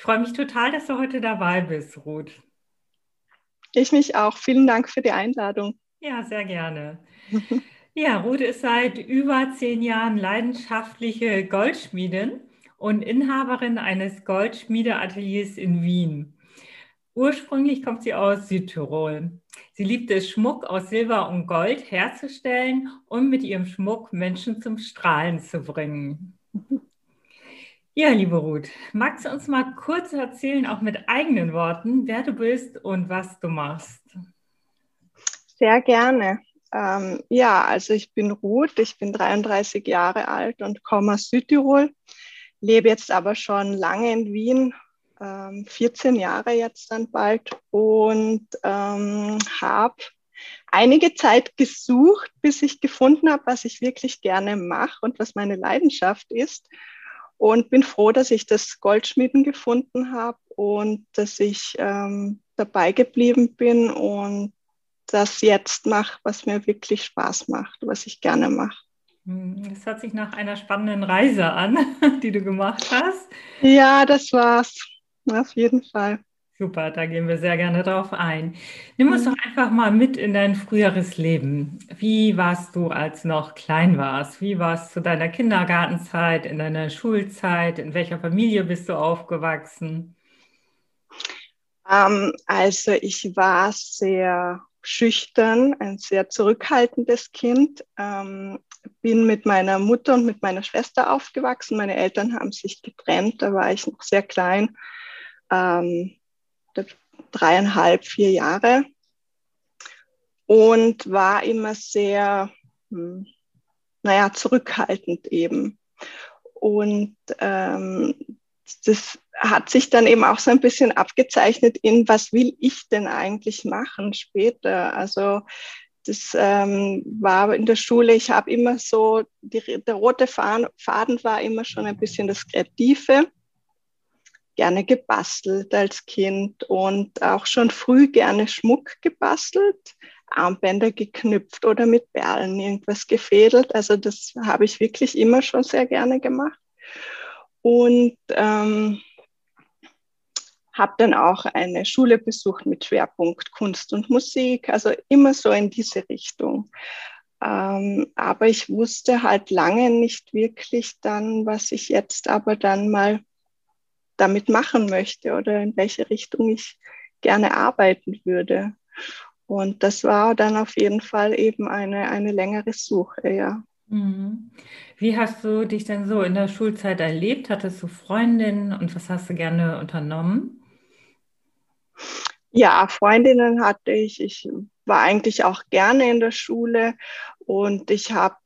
Ich freue mich total, dass du heute dabei bist, Ruth. Ich mich auch. Vielen Dank für die Einladung. Ja, sehr gerne. Ja, Ruth ist seit über zehn Jahren leidenschaftliche Goldschmiedin und Inhaberin eines Goldschmiedeateliers in Wien. Ursprünglich kommt sie aus Südtirol. Sie liebt es, Schmuck aus Silber und Gold herzustellen und mit ihrem Schmuck Menschen zum Strahlen zu bringen. Ja, liebe Ruth, magst du uns mal kurz erzählen, auch mit eigenen Worten, wer du bist und was du machst? Sehr gerne. Ähm, ja, also ich bin Ruth, ich bin 33 Jahre alt und komme aus Südtirol, lebe jetzt aber schon lange in Wien, ähm, 14 Jahre jetzt dann bald und ähm, habe einige Zeit gesucht, bis ich gefunden habe, was ich wirklich gerne mache und was meine Leidenschaft ist und bin froh, dass ich das Goldschmieden gefunden habe und dass ich ähm, dabei geblieben bin und das jetzt mache, was mir wirklich Spaß macht, was ich gerne mache. Hm, das hört sich nach einer spannenden Reise an, die du gemacht hast. Ja, das war's. Auf jeden Fall. Super, da gehen wir sehr gerne drauf ein. Nimm uns doch einfach mal mit in dein früheres Leben. Wie warst du, als noch klein warst? Wie warst du zu deiner Kindergartenzeit, in deiner Schulzeit? In welcher Familie bist du aufgewachsen? Ähm, also ich war sehr schüchtern, ein sehr zurückhaltendes Kind. Ähm, bin mit meiner Mutter und mit meiner Schwester aufgewachsen. Meine Eltern haben sich getrennt, da war ich noch sehr klein. Ähm, dreieinhalb, vier Jahre und war immer sehr, hm, naja, zurückhaltend eben. Und ähm, das hat sich dann eben auch so ein bisschen abgezeichnet in, was will ich denn eigentlich machen später? Also das ähm, war in der Schule, ich habe immer so, die, der rote Faden war immer schon ein bisschen das Kreative gerne gebastelt als Kind und auch schon früh gerne Schmuck gebastelt, Armbänder geknüpft oder mit Perlen irgendwas gefädelt. Also das habe ich wirklich immer schon sehr gerne gemacht. Und ähm, habe dann auch eine Schule besucht mit Schwerpunkt Kunst und Musik, also immer so in diese Richtung. Ähm, aber ich wusste halt lange nicht wirklich dann, was ich jetzt aber dann mal damit machen möchte oder in welche Richtung ich gerne arbeiten würde. Und das war dann auf jeden Fall eben eine, eine längere Suche, ja. Mhm. Wie hast du dich denn so in der Schulzeit erlebt? Hattest du Freundinnen und was hast du gerne unternommen? Ja, Freundinnen hatte ich. Ich war eigentlich auch gerne in der Schule und ich habe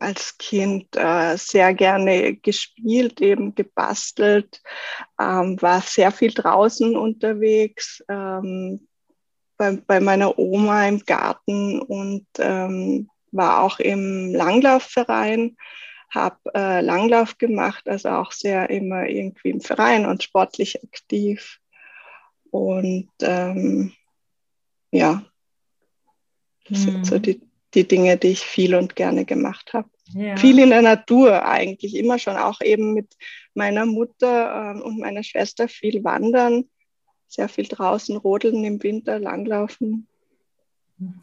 als Kind äh, sehr gerne gespielt, eben gebastelt, ähm, war sehr viel draußen unterwegs, ähm, bei, bei, meiner Oma im Garten und ähm, war auch im Langlaufverein, habe äh, Langlauf gemacht, also auch sehr immer irgendwie im Verein und sportlich aktiv. Und ähm, ja, das sind so mhm. die die Dinge, die ich viel und gerne gemacht habe. Ja. Viel in der Natur eigentlich, immer schon auch eben mit meiner Mutter äh, und meiner Schwester viel wandern, sehr viel draußen rodeln im Winter, langlaufen.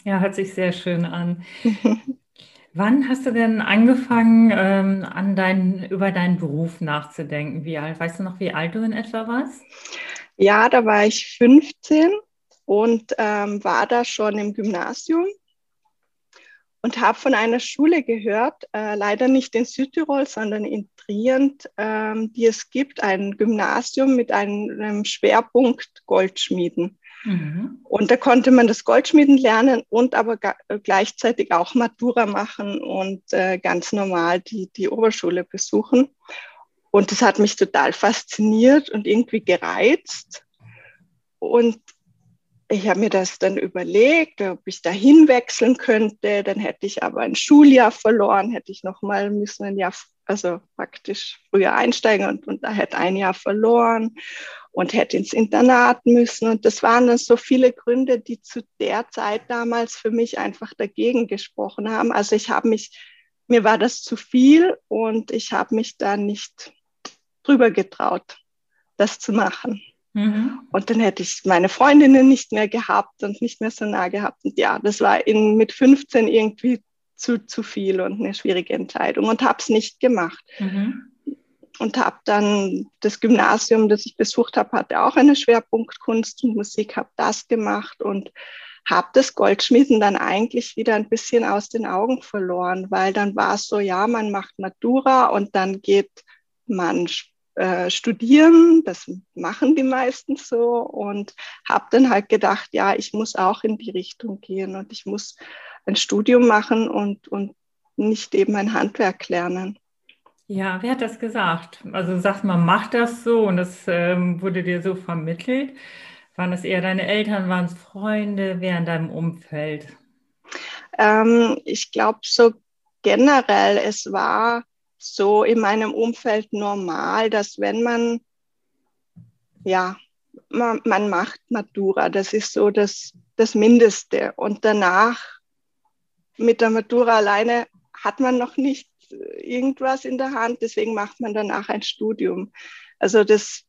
Ja, hört sich sehr schön an. Wann hast du denn angefangen, ähm, an dein, über deinen Beruf nachzudenken? Wie alt, weißt du noch, wie alt du in etwa warst? Ja, da war ich 15 und ähm, war da schon im Gymnasium und habe von einer Schule gehört, äh, leider nicht in Südtirol, sondern in Trient, ähm, die es gibt, ein Gymnasium mit einem, einem Schwerpunkt Goldschmieden. Mhm. Und da konnte man das Goldschmieden lernen und aber gleichzeitig auch Matura machen und äh, ganz normal die, die Oberschule besuchen. Und das hat mich total fasziniert und irgendwie gereizt. und ich habe mir das dann überlegt, ob ich da hinwechseln könnte. Dann hätte ich aber ein Schuljahr verloren, hätte ich nochmal müssen ein Jahr, also praktisch früher einsteigen und, und da hätte ein Jahr verloren und hätte ins Internat müssen. Und das waren dann so viele Gründe, die zu der Zeit damals für mich einfach dagegen gesprochen haben. Also ich habe mich, mir war das zu viel und ich habe mich da nicht drüber getraut, das zu machen. Mhm. Und dann hätte ich meine Freundinnen nicht mehr gehabt und nicht mehr so nah gehabt. Und ja, das war in, mit 15 irgendwie zu, zu viel und eine schwierige Entscheidung und habe es nicht gemacht. Mhm. Und habe dann das Gymnasium, das ich besucht habe, hatte auch eine Schwerpunkt Kunst und Musik, habe das gemacht und habe das Goldschmieden dann eigentlich wieder ein bisschen aus den Augen verloren, weil dann war es so, ja, man macht Matura und dann geht man äh, studieren. Das machen die meisten so und habe dann halt gedacht, ja, ich muss auch in die Richtung gehen und ich muss ein Studium machen und, und nicht eben ein Handwerk lernen. Ja, wer hat das gesagt? Also sagst man macht das so und das ähm, wurde dir so vermittelt. Waren das eher deine Eltern, waren es Freunde, wer in deinem Umfeld? Ähm, ich glaube so generell, es war so in meinem Umfeld normal, dass wenn man, ja, man, man macht Matura, das ist so das, das Mindeste. Und danach mit der Matura alleine hat man noch nicht irgendwas in der Hand, deswegen macht man danach ein Studium. Also das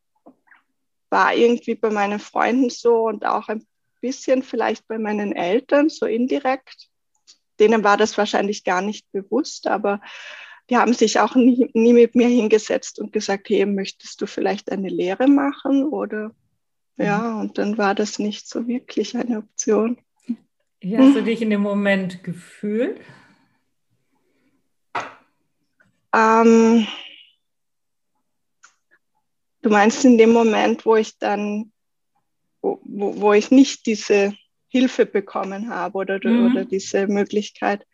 war irgendwie bei meinen Freunden so und auch ein bisschen vielleicht bei meinen Eltern, so indirekt. Denen war das wahrscheinlich gar nicht bewusst, aber die haben sich auch nie, nie mit mir hingesetzt und gesagt, hey, möchtest du vielleicht eine Lehre machen? Oder ja, mhm. und dann war das nicht so wirklich eine Option. Wie hast du dich in dem Moment gefühlt? Ähm, du meinst in dem Moment, wo ich dann, wo, wo ich nicht diese Hilfe bekommen habe oder, mhm. oder diese Möglichkeit.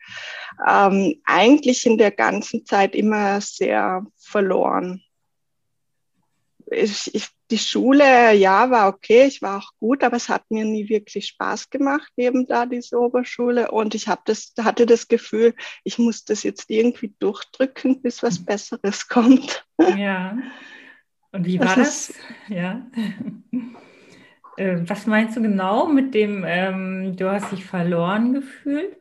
Ähm, eigentlich in der ganzen Zeit immer sehr verloren. Ich, ich, die Schule, ja, war okay, ich war auch gut, aber es hat mir nie wirklich Spaß gemacht, eben da diese Oberschule. Und ich hab das, hatte das Gefühl, ich muss das jetzt irgendwie durchdrücken, bis was mhm. Besseres kommt. Ja. Und wie war das? das? Ja. Äh, was meinst du genau mit dem, ähm, du hast dich verloren gefühlt?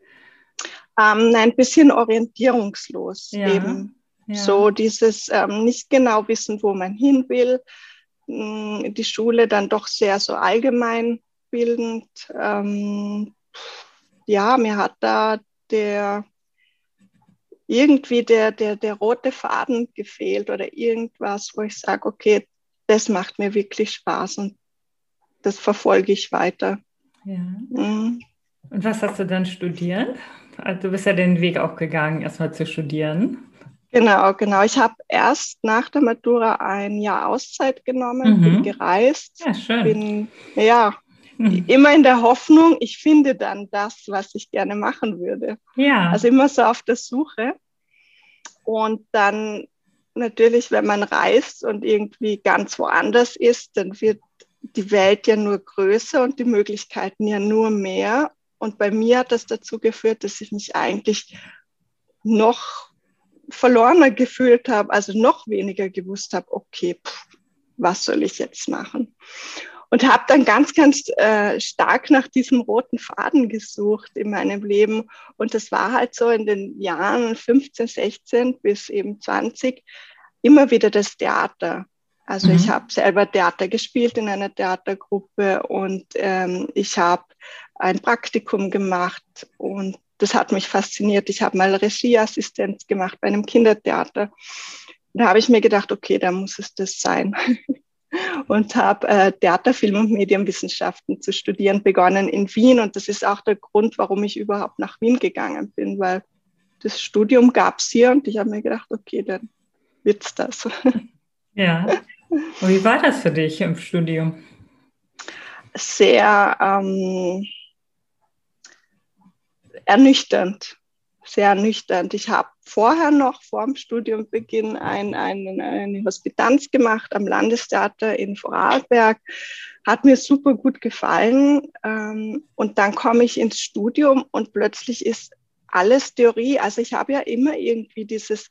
Ähm, ein bisschen orientierungslos ja, eben. Ja. So dieses ähm, nicht genau wissen, wo man hin will. Hm, die Schule dann doch sehr so allgemein bildend. Ähm, ja, mir hat da der irgendwie der, der, der rote Faden gefehlt oder irgendwas, wo ich sage, okay, das macht mir wirklich Spaß und das verfolge ich weiter. Ja. Mhm. Und was hast du dann studiert? Also du bist ja den Weg auch gegangen, erstmal zu studieren. Genau, genau. Ich habe erst nach der Matura ein Jahr Auszeit genommen, mhm. bin gereist. Ja, schön. Bin, ja, mhm. immer in der Hoffnung, ich finde dann das, was ich gerne machen würde. Ja. Also immer so auf der Suche. Und dann natürlich, wenn man reist und irgendwie ganz woanders ist, dann wird die Welt ja nur größer und die Möglichkeiten ja nur mehr. Und bei mir hat das dazu geführt, dass ich mich eigentlich noch verlorener gefühlt habe, also noch weniger gewusst habe, okay, pff, was soll ich jetzt machen? Und habe dann ganz, ganz äh, stark nach diesem roten Faden gesucht in meinem Leben. Und das war halt so in den Jahren 15, 16 bis eben 20 immer wieder das Theater. Also mhm. ich habe selber Theater gespielt in einer Theatergruppe und ähm, ich habe ein Praktikum gemacht und das hat mich fasziniert. Ich habe mal Regieassistenz gemacht bei einem Kindertheater. Da habe ich mir gedacht, okay, da muss es das sein. und habe äh, Theater, Film und Medienwissenschaften zu studieren begonnen in Wien. Und das ist auch der Grund, warum ich überhaupt nach Wien gegangen bin, weil das Studium gab es hier und ich habe mir gedacht, okay, dann wird's das. Ja. Wie war das für dich im Studium? Sehr ähm, ernüchternd, sehr ernüchternd. Ich habe vorher noch vor dem Studiumbeginn ein, ein, eine Hospitanz gemacht am Landestheater in Vorarlberg. Hat mir super gut gefallen. Ähm, und dann komme ich ins Studium und plötzlich ist alles Theorie. Also ich habe ja immer irgendwie dieses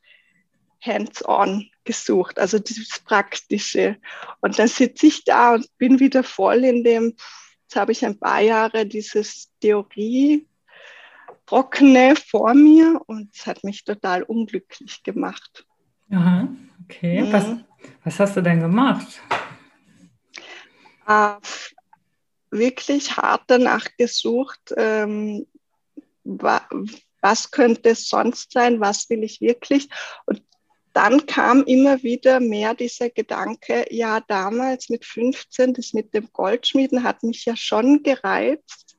Hands-on gesucht, also dieses Praktische. Und dann sitze ich da und bin wieder voll in dem, jetzt habe ich ein paar Jahre dieses Theorie Trockene vor mir und es hat mich total unglücklich gemacht. Aha, okay. Mhm. Was, was hast du denn gemacht? Äh, wirklich hart danach gesucht, ähm, wa was könnte es sonst sein, was will ich wirklich. Und dann kam immer wieder mehr dieser Gedanke, ja, damals mit 15, das mit dem Goldschmieden hat mich ja schon gereizt,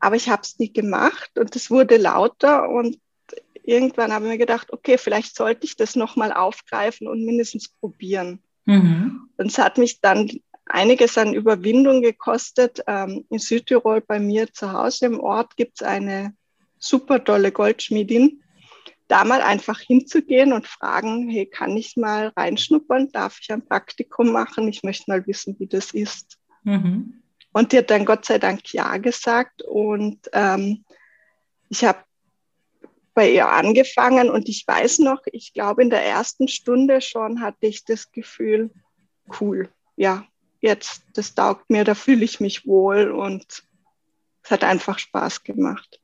aber ich habe es nie gemacht und es wurde lauter und irgendwann habe ich mir gedacht, okay, vielleicht sollte ich das nochmal aufgreifen und mindestens probieren. Mhm. Und es hat mich dann einiges an Überwindung gekostet. Ähm, in Südtirol bei mir zu Hause im Ort gibt es eine super tolle Goldschmiedin, da mal einfach hinzugehen und fragen, hey, kann ich mal reinschnuppern? Darf ich ein Praktikum machen? Ich möchte mal wissen, wie das ist. Mhm. Und die hat dann Gott sei Dank Ja gesagt. Und ähm, ich habe bei ihr angefangen und ich weiß noch, ich glaube, in der ersten Stunde schon hatte ich das Gefühl, cool, ja, jetzt, das taugt mir, da fühle ich mich wohl und es hat einfach Spaß gemacht.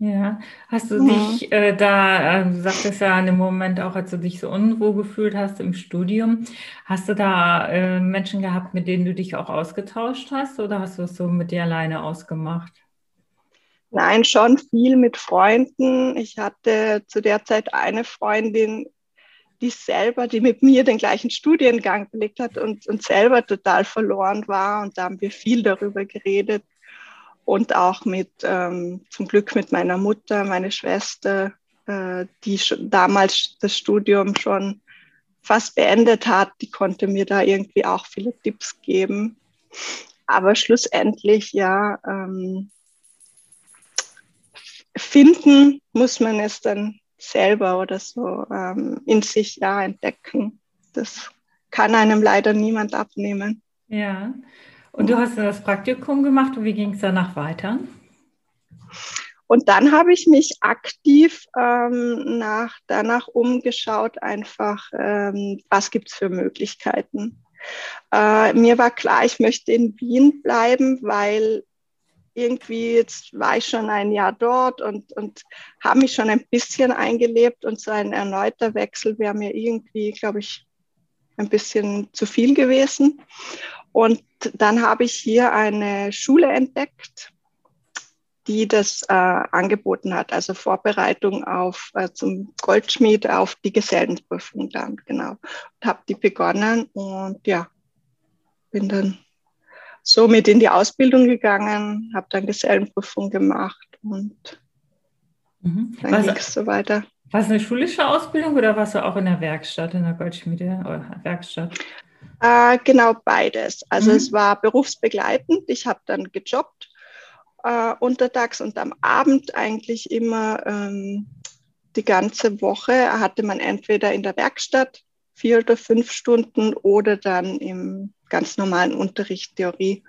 Ja, hast du ja. dich äh, da, äh, du sagtest ja in dem Moment auch, als du dich so unwohl gefühlt hast im Studium, hast du da äh, Menschen gehabt, mit denen du dich auch ausgetauscht hast oder hast du es so mit dir alleine ausgemacht? Nein, schon viel mit Freunden. Ich hatte zu der Zeit eine Freundin, die selber, die mit mir den gleichen Studiengang belegt hat und, und selber total verloren war. Und da haben wir viel darüber geredet und auch mit, ähm, zum Glück mit meiner Mutter, meine Schwester, äh, die damals das Studium schon fast beendet hat, die konnte mir da irgendwie auch viele Tipps geben. Aber schlussendlich, ja, ähm, finden muss man es dann selber oder so ähm, in sich ja entdecken. Das kann einem leider niemand abnehmen. Ja, und du hast das Praktikum gemacht und wie ging es danach weiter? Und dann habe ich mich aktiv ähm, nach, danach umgeschaut, einfach, ähm, was gibt es für Möglichkeiten. Äh, mir war klar, ich möchte in Wien bleiben, weil irgendwie jetzt war ich schon ein Jahr dort und, und habe mich schon ein bisschen eingelebt und so ein erneuter Wechsel wäre mir irgendwie, glaube ich, ein bisschen zu viel gewesen. Und dann habe ich hier eine Schule entdeckt, die das äh, angeboten hat, also Vorbereitung auf äh, zum Goldschmied auf die Gesellenprüfung dann, genau. Und habe die begonnen und ja, bin dann somit in die Ausbildung gegangen, habe dann Gesellenprüfung gemacht und mhm. dann ging es so weiter. War es eine schulische Ausbildung oder warst du auch in der Werkstatt, in der Goldschmiede oder Werkstatt? Äh, genau beides. Also mhm. es war berufsbegleitend. Ich habe dann gejobbt äh, untertags und am Abend eigentlich immer ähm, die ganze Woche hatte man entweder in der Werkstatt vier oder fünf Stunden oder dann im ganz normalen Unterricht Theorie.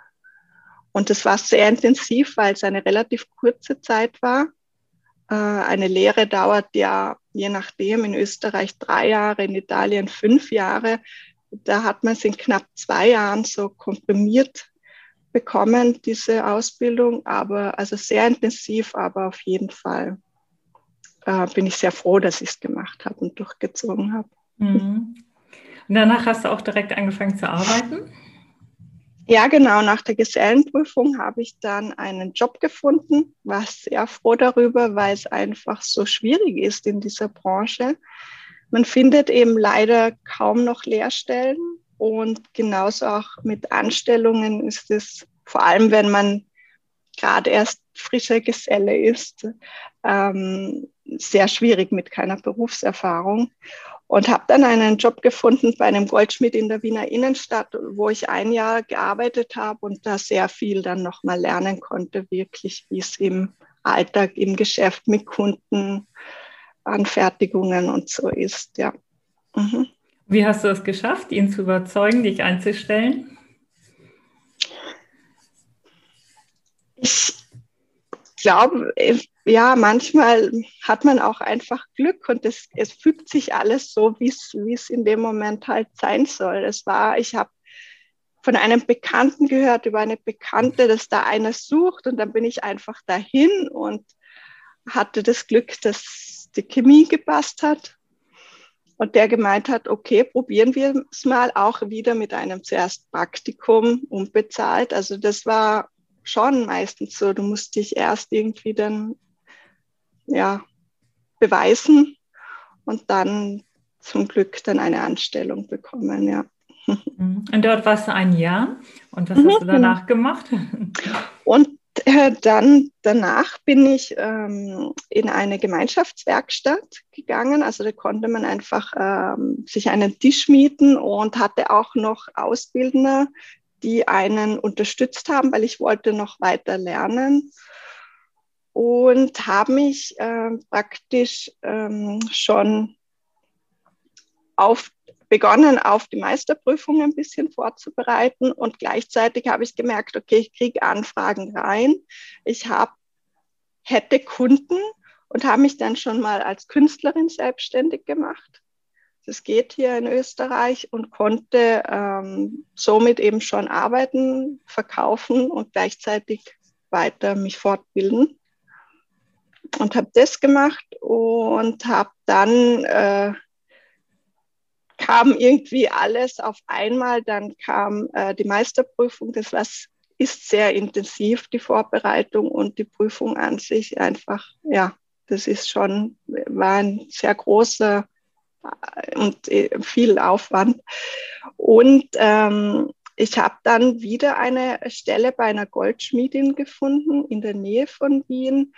Und das war sehr intensiv, weil es eine relativ kurze Zeit war. Äh, eine Lehre dauert ja je nachdem in Österreich drei Jahre, in Italien fünf Jahre da hat man es in knapp zwei Jahren so komprimiert bekommen, diese Ausbildung, aber also sehr intensiv, aber auf jeden Fall äh, bin ich sehr froh, dass ich es gemacht habe und durchgezogen habe. Mhm. Und danach hast du auch direkt angefangen zu arbeiten? Ja, genau. Nach der Gesellenprüfung habe ich dann einen Job gefunden, war sehr froh darüber, weil es einfach so schwierig ist in dieser Branche. Man findet eben leider kaum noch Lehrstellen und genauso auch mit Anstellungen ist es, vor allem wenn man gerade erst frischer Geselle ist, ähm, sehr schwierig mit keiner Berufserfahrung. Und habe dann einen Job gefunden bei einem Goldschmied in der Wiener Innenstadt, wo ich ein Jahr gearbeitet habe und da sehr viel dann nochmal lernen konnte, wirklich, wie es im Alltag, im Geschäft mit Kunden Anfertigungen und so ist, ja. Mhm. Wie hast du es geschafft, ihn zu überzeugen, dich einzustellen? Ich glaube, ja, manchmal hat man auch einfach Glück und es, es fügt sich alles so, wie es in dem Moment halt sein soll. Es war, ich habe von einem Bekannten gehört über eine Bekannte, dass da einer sucht und dann bin ich einfach dahin und hatte das Glück, dass die Chemie gepasst hat und der gemeint hat, okay, probieren wir es mal auch wieder mit einem zuerst Praktikum unbezahlt. Also das war schon meistens so, du musst dich erst irgendwie dann ja, beweisen und dann zum Glück dann eine Anstellung bekommen, ja. Mhm. Und dort warst du ein Jahr. Und was mhm. hast du danach gemacht? Und äh, dann danach bin ich ähm, in eine Gemeinschaftswerkstatt gegangen. Also da konnte man einfach ähm, sich einen Tisch mieten und hatte auch noch Ausbildner, die einen unterstützt haben, weil ich wollte noch weiter lernen und habe mich äh, praktisch ähm, schon auf, begonnen, auf die Meisterprüfung ein bisschen vorzubereiten und gleichzeitig habe ich gemerkt, okay, ich kriege Anfragen rein, ich habe, hätte Kunden und habe mich dann schon mal als Künstlerin selbstständig gemacht. Das geht hier in Österreich und konnte ähm, somit eben schon arbeiten, verkaufen und gleichzeitig weiter mich fortbilden und habe das gemacht und habe dann äh, kam irgendwie alles auf einmal. Dann kam äh, die Meisterprüfung. Das was ist sehr intensiv die Vorbereitung und die Prüfung an sich einfach. Ja, das ist schon war ein sehr großer äh, und äh, viel Aufwand. Und ähm, ich habe dann wieder eine Stelle bei einer Goldschmiedin gefunden in der Nähe von Wien,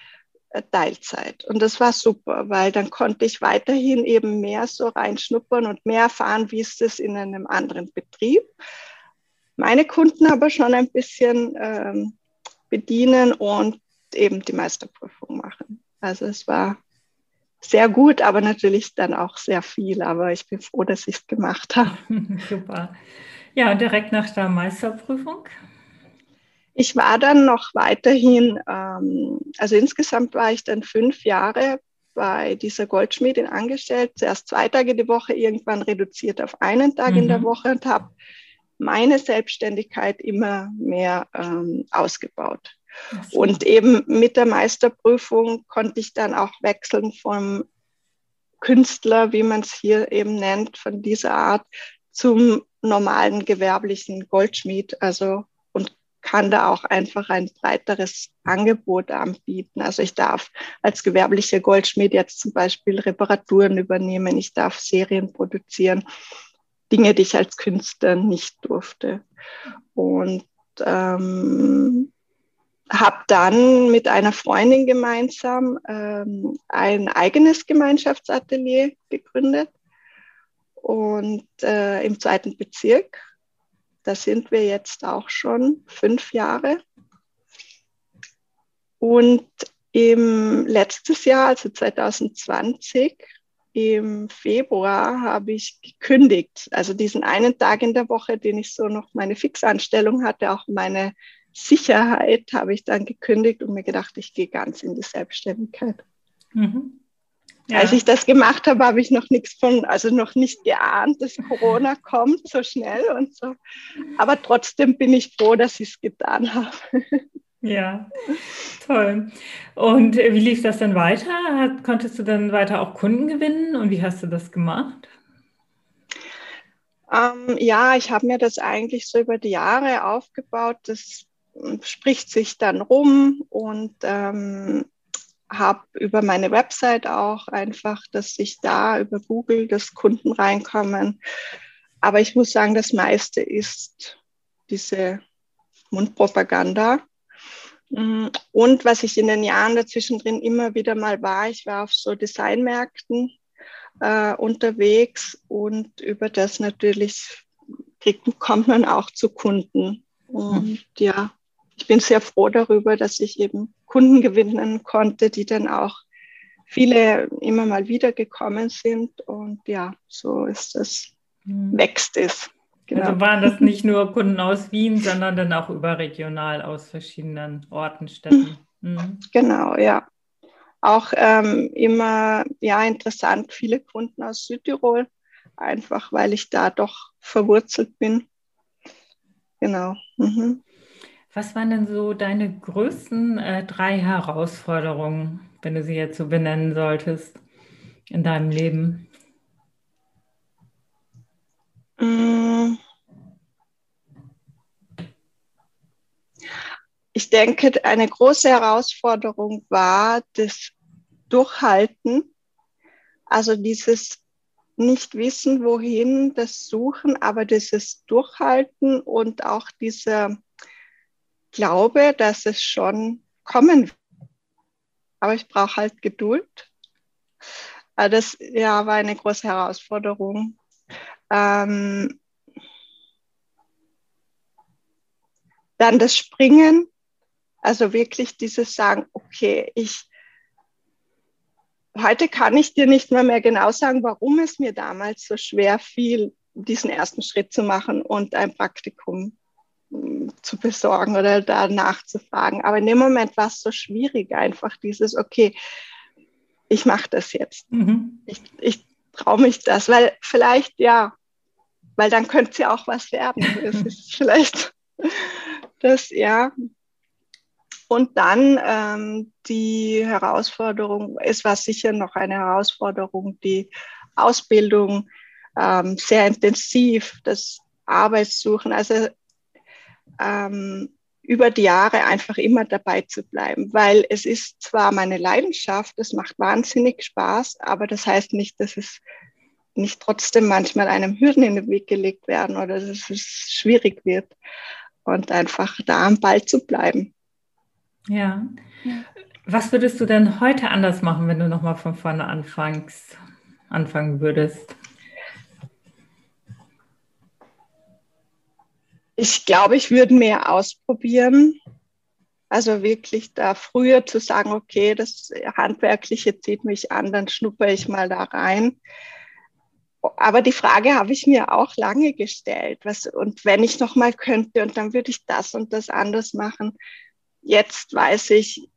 Teilzeit. Und das war super, weil dann konnte ich weiterhin eben mehr so reinschnuppern und mehr erfahren, wie ist es in einem anderen Betrieb. Meine Kunden aber schon ein bisschen ähm, bedienen und eben die Meisterprüfung machen. Also es war sehr gut, aber natürlich dann auch sehr viel. Aber ich bin froh, dass ich es gemacht habe. Super. Ja, direkt nach der Meisterprüfung ich war dann noch weiterhin, ähm, also insgesamt war ich dann fünf Jahre bei dieser Goldschmiedin angestellt, zuerst zwei Tage die Woche, irgendwann reduziert auf einen Tag mhm. in der mhm. Woche und habe meine Selbstständigkeit immer mehr ähm, ausgebaut. Und eben mit der Meisterprüfung konnte ich dann auch wechseln vom Künstler, wie man es hier eben nennt, von dieser Art, zum normalen gewerblichen Goldschmied. Also kann da auch einfach ein breiteres Angebot anbieten. Also ich darf als gewerblicher Goldschmied jetzt zum Beispiel Reparaturen übernehmen, ich darf Serien produzieren, Dinge, die ich als Künstler nicht durfte. Und ähm, habe dann mit einer Freundin gemeinsam ähm, ein eigenes Gemeinschaftsatelier gegründet und äh, im zweiten Bezirk da sind wir jetzt auch schon fünf Jahre. Und im letztes Jahr, also 2020, im Februar habe ich gekündigt. Also diesen einen Tag in der Woche, den ich so noch meine Fixanstellung hatte, auch meine Sicherheit, habe ich dann gekündigt und mir gedacht, ich gehe ganz in die Selbstständigkeit. Mhm. Ja. Als ich das gemacht habe, habe ich noch nichts von, also noch nicht geahnt, dass Corona kommt so schnell und so. Aber trotzdem bin ich froh, dass ich es getan habe. Ja, toll. Und wie lief das dann weiter? konntest du dann weiter auch Kunden gewinnen und wie hast du das gemacht? Ähm, ja, ich habe mir das eigentlich so über die Jahre aufgebaut. Das spricht sich dann rum und ähm, habe über meine Website auch einfach, dass ich da über Google, dass Kunden reinkommen. Aber ich muss sagen, das meiste ist diese Mundpropaganda. Mm, und was ich in den Jahren dazwischen drin immer wieder mal war, ich war auf so Designmärkten äh, unterwegs und über das natürlich kriegt, kommt man auch zu Kunden. Und ja, ich bin sehr froh darüber, dass ich eben Kunden gewinnen konnte, die dann auch viele immer mal wieder gekommen sind. Und ja, so ist es, mhm. wächst es. Genau. Also waren das nicht nur Kunden aus Wien, sondern dann auch überregional aus verschiedenen Orten, Städten. Mhm. Genau, ja. Auch ähm, immer, ja, interessant, viele Kunden aus Südtirol, einfach weil ich da doch verwurzelt bin. Genau. Mhm. Was waren denn so deine größten äh, drei Herausforderungen, wenn du sie jetzt so benennen solltest, in deinem Leben? Mm. Ich denke, eine große Herausforderung war das Durchhalten, also dieses nicht wissen, wohin, das Suchen, aber dieses Durchhalten und auch dieser Glaube, dass es schon kommen wird. Aber ich brauche halt Geduld. Äh, das ja, war eine große Herausforderung. Ähm, dann das Springen, also wirklich dieses Sagen, okay, ich, heute kann ich dir nicht mehr, mehr genau sagen, warum es mir damals so schwer fiel, diesen ersten Schritt zu machen und ein Praktikum zu besorgen oder da nachzufragen. Aber in dem Moment war es so schwierig, einfach dieses, okay, ich mache das jetzt. Mhm. Ich, ich traue mich das, weil vielleicht, ja, weil dann könnte es ja auch was werden. Das ist vielleicht das, ja. Und dann ähm, die Herausforderung, es war sicher noch eine Herausforderung, die Ausbildung ähm, sehr intensiv, das Arbeitssuchen, also ähm, über die Jahre einfach immer dabei zu bleiben, weil es ist zwar meine Leidenschaft, es macht wahnsinnig Spaß, aber das heißt nicht, dass es nicht trotzdem manchmal einem Hürden in den Weg gelegt werden oder dass es schwierig wird und einfach da am Ball zu bleiben. Ja. Was würdest du denn heute anders machen, wenn du nochmal von vorne anfängst, anfangen würdest? Ich glaube, ich würde mehr ausprobieren. Also wirklich da früher zu sagen, okay, das Handwerkliche zieht mich an, dann schnuppere ich mal da rein aber die Frage habe ich mir auch lange gestellt. Was, und wenn ich noch mal könnte, und dann würde ich das und das anders machen. Jetzt weiß ich,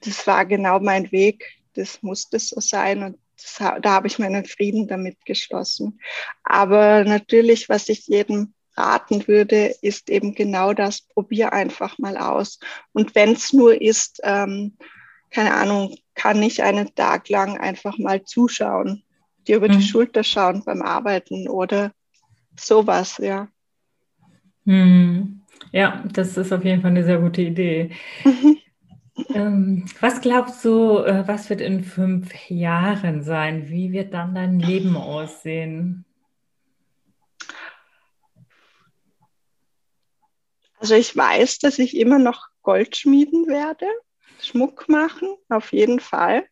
das war genau mein Weg. Das musste so sein. Und das, da habe ich meinen Frieden damit geschlossen. Aber natürlich, was ich jedem raten würde, ist eben genau das. Probier einfach mal aus. Und wenn es nur ist, ähm, keine Ahnung, kann ich einen Tag lang einfach mal zuschauen dir über mhm. die Schulter schauen beim Arbeiten oder sowas, ja. Mhm. Ja, das ist auf jeden Fall eine sehr gute Idee. Mhm. Ähm, was glaubst du, äh, was wird in fünf Jahren sein? Wie wird dann dein Leben aussehen? Also ich weiß, dass ich immer noch Gold schmieden werde, Schmuck machen, auf jeden Fall.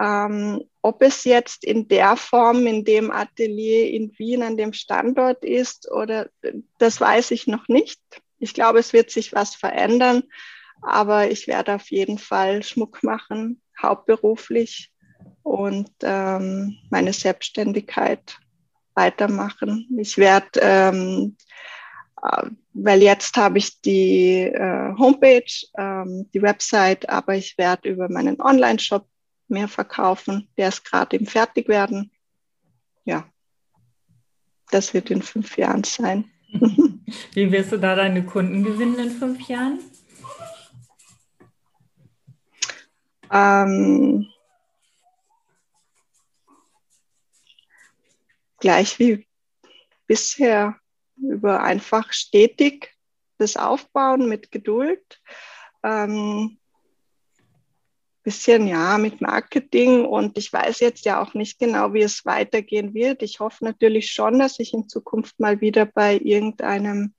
Ähm, ob es jetzt in der Form, in dem Atelier in Wien an dem Standort ist oder das weiß ich noch nicht. Ich glaube, es wird sich was verändern, aber ich werde auf jeden Fall Schmuck machen, hauptberuflich und ähm, meine Selbstständigkeit weitermachen. Ich werde, ähm, äh, weil jetzt habe ich die äh, Homepage, ähm, die Website, aber ich werde über meinen Online-Shop mehr verkaufen. Der ist gerade im Fertigwerden. Ja, das wird in fünf Jahren sein. Wie wirst du da deine Kunden gewinnen in fünf Jahren? Ähm, gleich wie bisher über einfach stetig das Aufbauen mit Geduld. Ähm, bisschen ja mit Marketing und ich weiß jetzt ja auch nicht genau, wie es weitergehen wird. Ich hoffe natürlich schon, dass ich in Zukunft mal wieder bei irgendeinem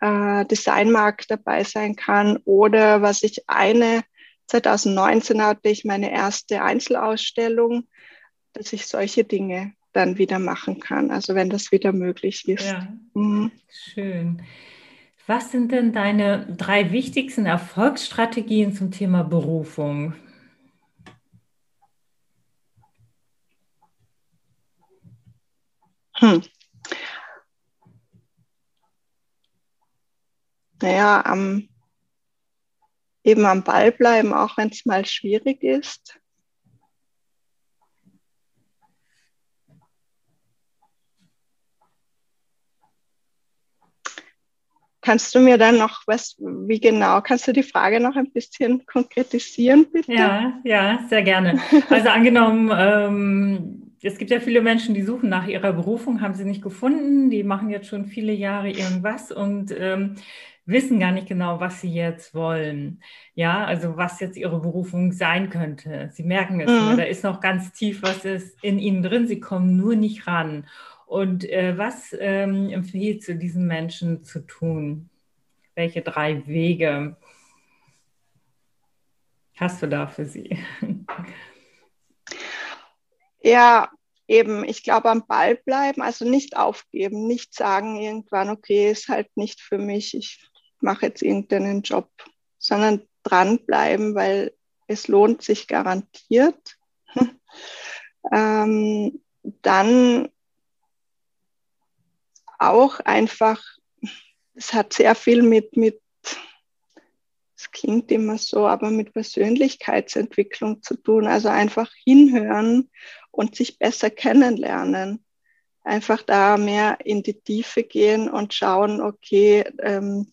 äh, Designmarkt dabei sein kann oder was ich eine 2019 hatte ich meine erste Einzelausstellung, dass ich solche Dinge dann wieder machen kann. Also wenn das wieder möglich ist. Ja. Mhm. Schön. Was sind denn deine drei wichtigsten Erfolgsstrategien zum Thema Berufung? Hm. Naja, am, eben am Ball bleiben, auch wenn es mal schwierig ist. Kannst du mir dann noch was, wie genau, kannst du die Frage noch ein bisschen konkretisieren, bitte? Ja, ja, sehr gerne. Also angenommen, ähm, es gibt ja viele Menschen, die suchen nach ihrer Berufung, haben sie nicht gefunden, die machen jetzt schon viele Jahre irgendwas und ähm, wissen gar nicht genau, was sie jetzt wollen. Ja, also was jetzt ihre Berufung sein könnte. Sie merken es mhm. nur, da ist noch ganz tief was ist in ihnen drin, sie kommen nur nicht ran. Und äh, was ähm, empfiehlt du diesen Menschen zu tun? Welche drei Wege hast du da für sie? Ja, eben, ich glaube, am Ball bleiben, also nicht aufgeben, nicht sagen irgendwann, okay, ist halt nicht für mich, ich mache jetzt irgendeinen Job, sondern dranbleiben, weil es lohnt sich garantiert. ähm, dann auch einfach, es hat sehr viel mit, mit, es klingt immer so, aber mit Persönlichkeitsentwicklung zu tun. Also einfach hinhören und sich besser kennenlernen. Einfach da mehr in die Tiefe gehen und schauen, okay, ähm,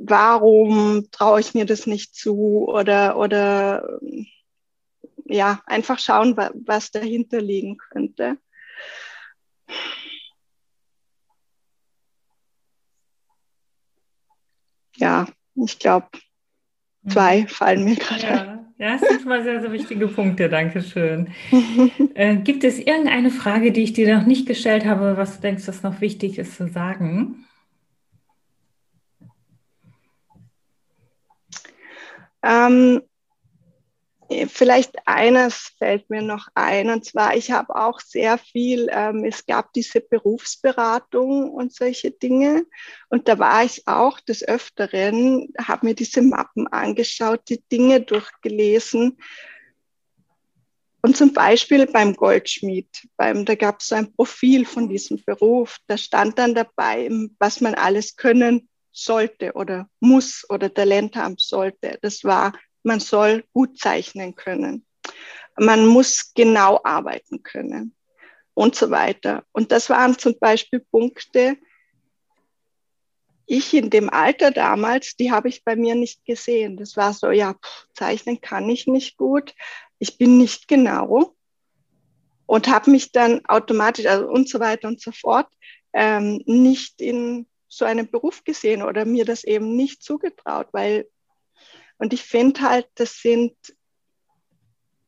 warum traue ich mir das nicht zu oder, oder ja, einfach schauen, was dahinter liegen könnte. Ja, ich glaube, zwei mhm. fallen mir gerade ja. Ja, das sind schon mal sehr, sehr wichtige Punkte. Dankeschön. äh, gibt es irgendeine Frage, die ich dir noch nicht gestellt habe, was du denkst, was noch wichtig ist zu sagen? Ähm, Vielleicht eines fällt mir noch ein, und zwar, ich habe auch sehr viel, ähm, es gab diese Berufsberatung und solche Dinge. Und da war ich auch des Öfteren, habe mir diese Mappen angeschaut, die Dinge durchgelesen. Und zum Beispiel beim Goldschmied, beim, da gab es so ein Profil von diesem Beruf, da stand dann dabei, was man alles können sollte oder muss oder Talent haben sollte. Das war man soll gut zeichnen können. Man muss genau arbeiten können und so weiter. Und das waren zum Beispiel Punkte, ich in dem Alter damals, die habe ich bei mir nicht gesehen. Das war so, ja, pff, zeichnen kann ich nicht gut, ich bin nicht genau und habe mich dann automatisch also und so weiter und so fort ähm, nicht in so einem Beruf gesehen oder mir das eben nicht zugetraut, weil und ich finde halt, das sind,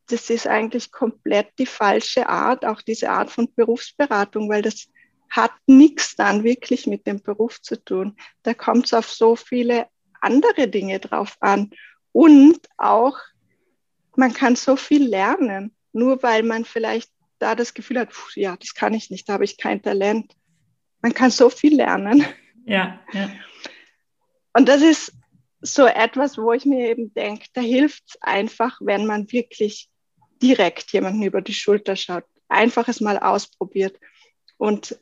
das ist eigentlich komplett die falsche Art, auch diese Art von Berufsberatung, weil das hat nichts dann wirklich mit dem Beruf zu tun. Da kommt es auf so viele andere Dinge drauf an. Und auch, man kann so viel lernen, nur weil man vielleicht da das Gefühl hat, pff, ja, das kann ich nicht, da habe ich kein Talent. Man kann so viel lernen. Ja, ja. Und das ist so etwas, wo ich mir eben denke, da hilft es einfach, wenn man wirklich direkt jemanden über die Schulter schaut, einfach es mal ausprobiert und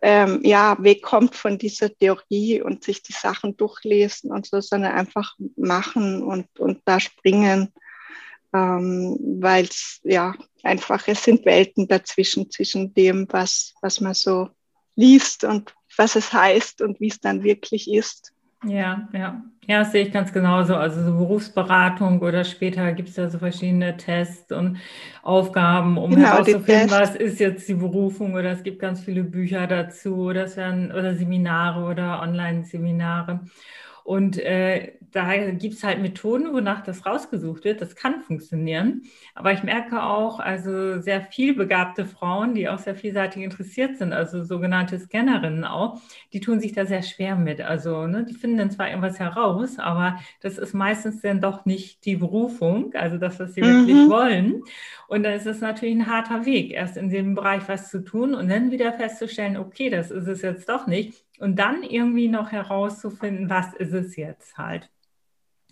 ähm, ja, wegkommt von dieser Theorie und sich die Sachen durchlesen und so, sondern einfach machen und, und da springen, ähm, weil es ja einfach, es sind Welten dazwischen, zwischen dem, was, was man so liest und was es heißt und wie es dann wirklich ist. Ja, ja. Ja, das sehe ich ganz genauso. Also so Berufsberatung oder später gibt es ja so verschiedene Tests und Aufgaben, um genau, herauszufinden, was ist jetzt die Berufung oder es gibt ganz viele Bücher dazu, das werden oder Seminare oder Online-Seminare. Und äh, da gibt es halt Methoden, wonach das rausgesucht wird. Das kann funktionieren. Aber ich merke auch, also sehr viel begabte Frauen, die auch sehr vielseitig interessiert sind, also sogenannte Scannerinnen auch, die tun sich da sehr schwer mit. Also ne, die finden dann zwar irgendwas heraus, aber das ist meistens dann doch nicht die Berufung, also das, was sie mhm. wirklich wollen. Und dann ist es natürlich ein harter Weg, erst in dem Bereich was zu tun und dann wieder festzustellen, okay, das ist es jetzt doch nicht und dann irgendwie noch herauszufinden, was ist es jetzt halt.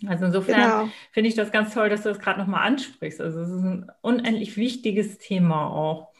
Also insofern genau. finde ich das ganz toll, dass du das gerade nochmal ansprichst. Also es ist ein unendlich wichtiges Thema auch.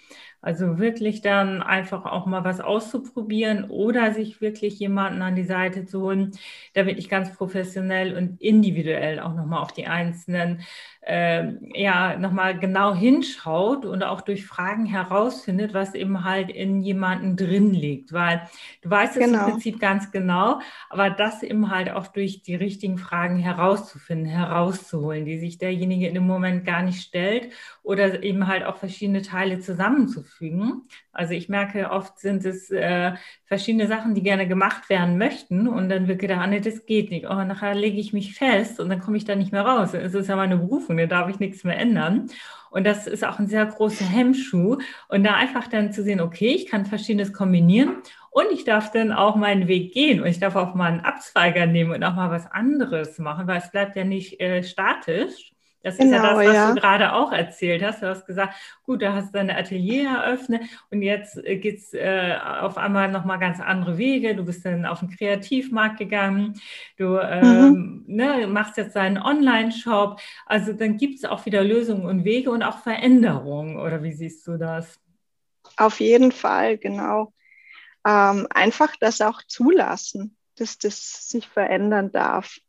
Also wirklich dann einfach auch mal was auszuprobieren oder sich wirklich jemanden an die Seite zu holen, der wirklich ganz professionell und individuell auch nochmal auf die einzelnen äh, ja nochmal genau hinschaut und auch durch Fragen herausfindet, was eben halt in jemanden drin liegt. Weil du weißt es genau. im Prinzip ganz genau, aber das eben halt auch durch die richtigen Fragen herauszufinden, herauszuholen, die sich derjenige in dem Moment gar nicht stellt oder eben halt auch verschiedene Teile zusammenzufügen. Also ich merke, oft sind es äh, verschiedene Sachen, die gerne gemacht werden möchten und dann wird gedacht, ah, nee, das geht nicht. Oh, nachher lege ich mich fest und dann komme ich da nicht mehr raus. Es ist ja meine Berufung, da darf ich nichts mehr ändern. Und das ist auch ein sehr großer Hemmschuh. Und da einfach dann zu sehen, okay, ich kann Verschiedenes kombinieren und ich darf dann auch meinen Weg gehen und ich darf auch mal einen Abzweiger nehmen und auch mal was anderes machen, weil es bleibt ja nicht äh, statisch. Das genau, ist ja genau, das, was ja. du gerade auch erzählt hast. Du hast gesagt, gut, da hast du dein Atelier eröffnet und jetzt äh, geht es äh, auf einmal nochmal ganz andere Wege. Du bist dann auf den Kreativmarkt gegangen, du ähm, mhm. ne, machst jetzt deinen Online-Shop. Also dann gibt es auch wieder Lösungen und Wege und auch Veränderungen. Oder wie siehst du das? Auf jeden Fall, genau. Ähm, einfach das auch zulassen, dass das sich verändern darf.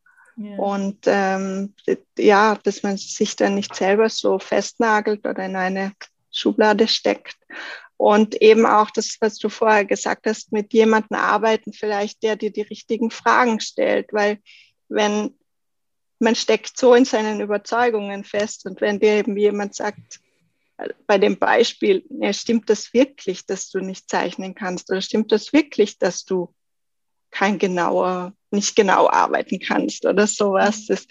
Und ähm, ja, dass man sich dann nicht selber so festnagelt oder in eine Schublade steckt. Und eben auch das, was du vorher gesagt hast, mit jemandem arbeiten, vielleicht der dir die richtigen Fragen stellt, weil wenn man steckt so in seinen Überzeugungen fest. Und wenn dir eben jemand sagt, bei dem Beispiel, ja, stimmt das wirklich, dass du nicht zeichnen kannst? Oder stimmt das wirklich, dass du kein genauer nicht genau arbeiten kannst oder sowas. Das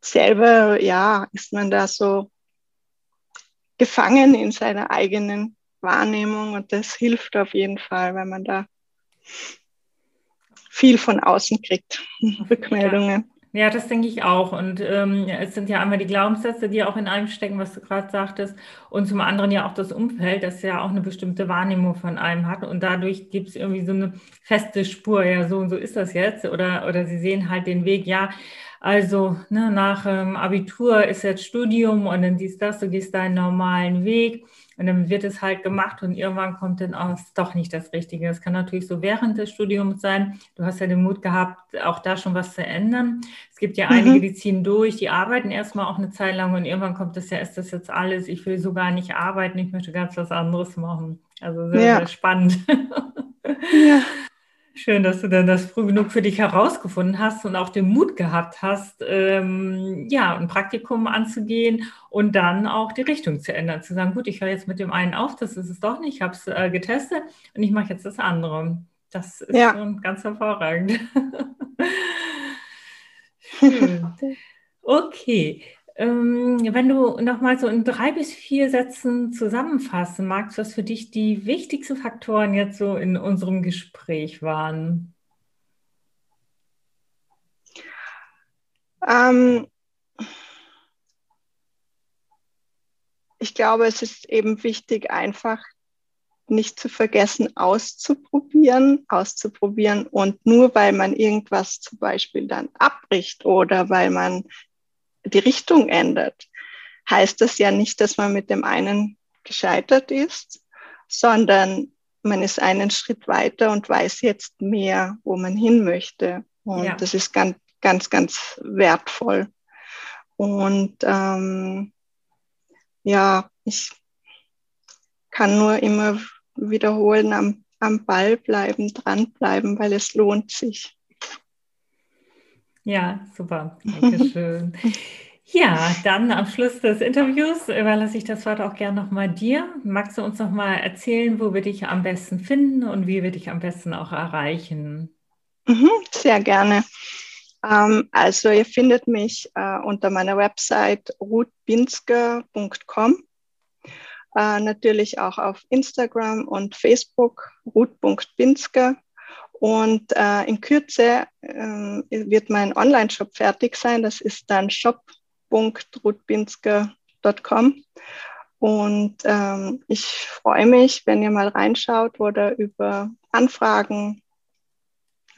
selber, ja, ist man da so gefangen in seiner eigenen Wahrnehmung und das hilft auf jeden Fall, wenn man da viel von außen kriegt, Rückmeldungen. Ja, das denke ich auch. Und ähm, es sind ja einmal die Glaubenssätze, die auch in einem stecken, was du gerade sagtest, und zum anderen ja auch das Umfeld, das ja auch eine bestimmte Wahrnehmung von einem hat. Und dadurch gibt es irgendwie so eine feste Spur, ja, so und so ist das jetzt. Oder, oder sie sehen halt den Weg, ja, also ne, nach ähm, Abitur ist jetzt Studium und dann siehst das, du gehst deinen normalen Weg. Und dann wird es halt gemacht und irgendwann kommt dann auch doch nicht das Richtige. Das kann natürlich so während des Studiums sein. Du hast ja den Mut gehabt, auch da schon was zu ändern. Es gibt ja mhm. einige, die ziehen durch, die arbeiten erstmal auch eine Zeit lang und irgendwann kommt das ja, ist das jetzt alles, ich will so gar nicht arbeiten, ich möchte ganz was anderes machen. Also sehr, ja. sehr spannend. Ja. Schön, dass du dann das früh genug für dich herausgefunden hast und auch den Mut gehabt hast, ähm, ja, ein Praktikum anzugehen und dann auch die Richtung zu ändern, zu sagen, gut, ich höre jetzt mit dem einen auf, das ist es doch nicht, ich habe es äh, getestet und ich mache jetzt das andere. Das ist ja. schon ganz hervorragend. Schön. Okay, wenn du nochmal so in drei bis vier Sätzen zusammenfassen magst, was für dich die wichtigsten Faktoren jetzt so in unserem Gespräch waren. Ähm, ich glaube, es ist eben wichtig, einfach nicht zu vergessen, auszuprobieren, auszuprobieren. Und nur weil man irgendwas zum Beispiel dann abbricht oder weil man die Richtung ändert, heißt das ja nicht, dass man mit dem einen gescheitert ist, sondern man ist einen Schritt weiter und weiß jetzt mehr, wo man hin möchte. Und ja. das ist ganz, ganz, ganz wertvoll. Und ähm, ja, ich kann nur immer wiederholen, am, am Ball bleiben, dranbleiben, weil es lohnt sich. Ja, super. Dankeschön. ja, dann am Schluss des Interviews überlasse ich das Wort auch gerne nochmal dir. Magst du uns nochmal erzählen, wo wir dich am besten finden und wie wir dich am besten auch erreichen? Mhm, sehr gerne. Ähm, also ihr findet mich äh, unter meiner Website ruthbinsker.com. Äh, natürlich auch auf Instagram und Facebook, ruth.binsker. Und äh, in Kürze äh, wird mein Online-Shop fertig sein. Das ist dann shop.rutbinsker.com. Und ähm, ich freue mich, wenn ihr mal reinschaut oder über Anfragen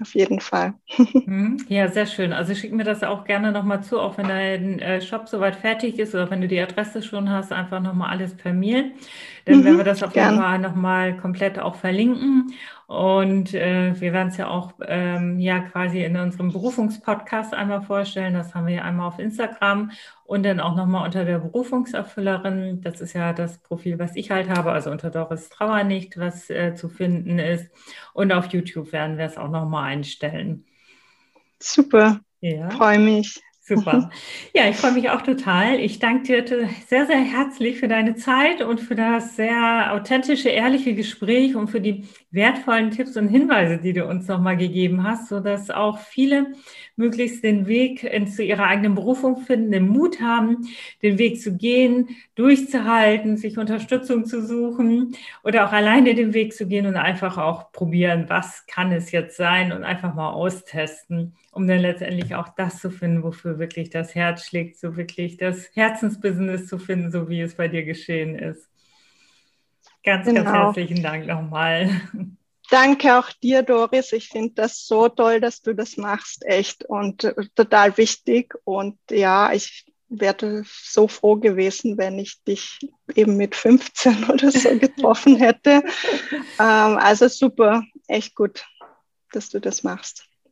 auf jeden Fall. Mhm. Ja, sehr schön. Also schick mir das auch gerne nochmal zu, auch wenn dein äh, Shop soweit fertig ist oder wenn du die Adresse schon hast, einfach nochmal alles per Mail. Dann mhm, werden wir das auf jeden Fall nochmal komplett auch verlinken. Und äh, wir werden es ja auch ähm, ja quasi in unserem Berufungspodcast einmal vorstellen. Das haben wir ja einmal auf Instagram und dann auch nochmal unter der Berufungserfüllerin. Das ist ja das Profil, was ich halt habe, also unter Doris Trauer nicht, was äh, zu finden ist. Und auf YouTube werden wir es auch nochmal einstellen. Super. Ja. Freue mich. Super. Ja, ich freue mich auch total. Ich danke dir sehr, sehr herzlich für deine Zeit und für das sehr authentische, ehrliche Gespräch und für die wertvollen Tipps und Hinweise, die du uns nochmal gegeben hast, sodass auch viele möglichst den Weg zu ihrer eigenen Berufung finden, den Mut haben, den Weg zu gehen, durchzuhalten, sich Unterstützung zu suchen oder auch alleine den Weg zu gehen und einfach auch probieren, was kann es jetzt sein und einfach mal austesten, um dann letztendlich auch das zu finden, wofür wirklich das Herz schlägt, so wirklich das Herzensbusiness zu finden, so wie es bei dir geschehen ist. Ganz, genau. ganz herzlichen Dank nochmal. Danke auch dir, Doris. Ich finde das so toll, dass du das machst, echt und äh, total wichtig. Und ja, ich wäre so froh gewesen, wenn ich dich eben mit 15 oder so getroffen hätte. ähm, also super, echt gut, dass du das machst.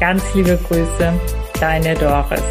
Ganz liebe Grüße, deine Doris.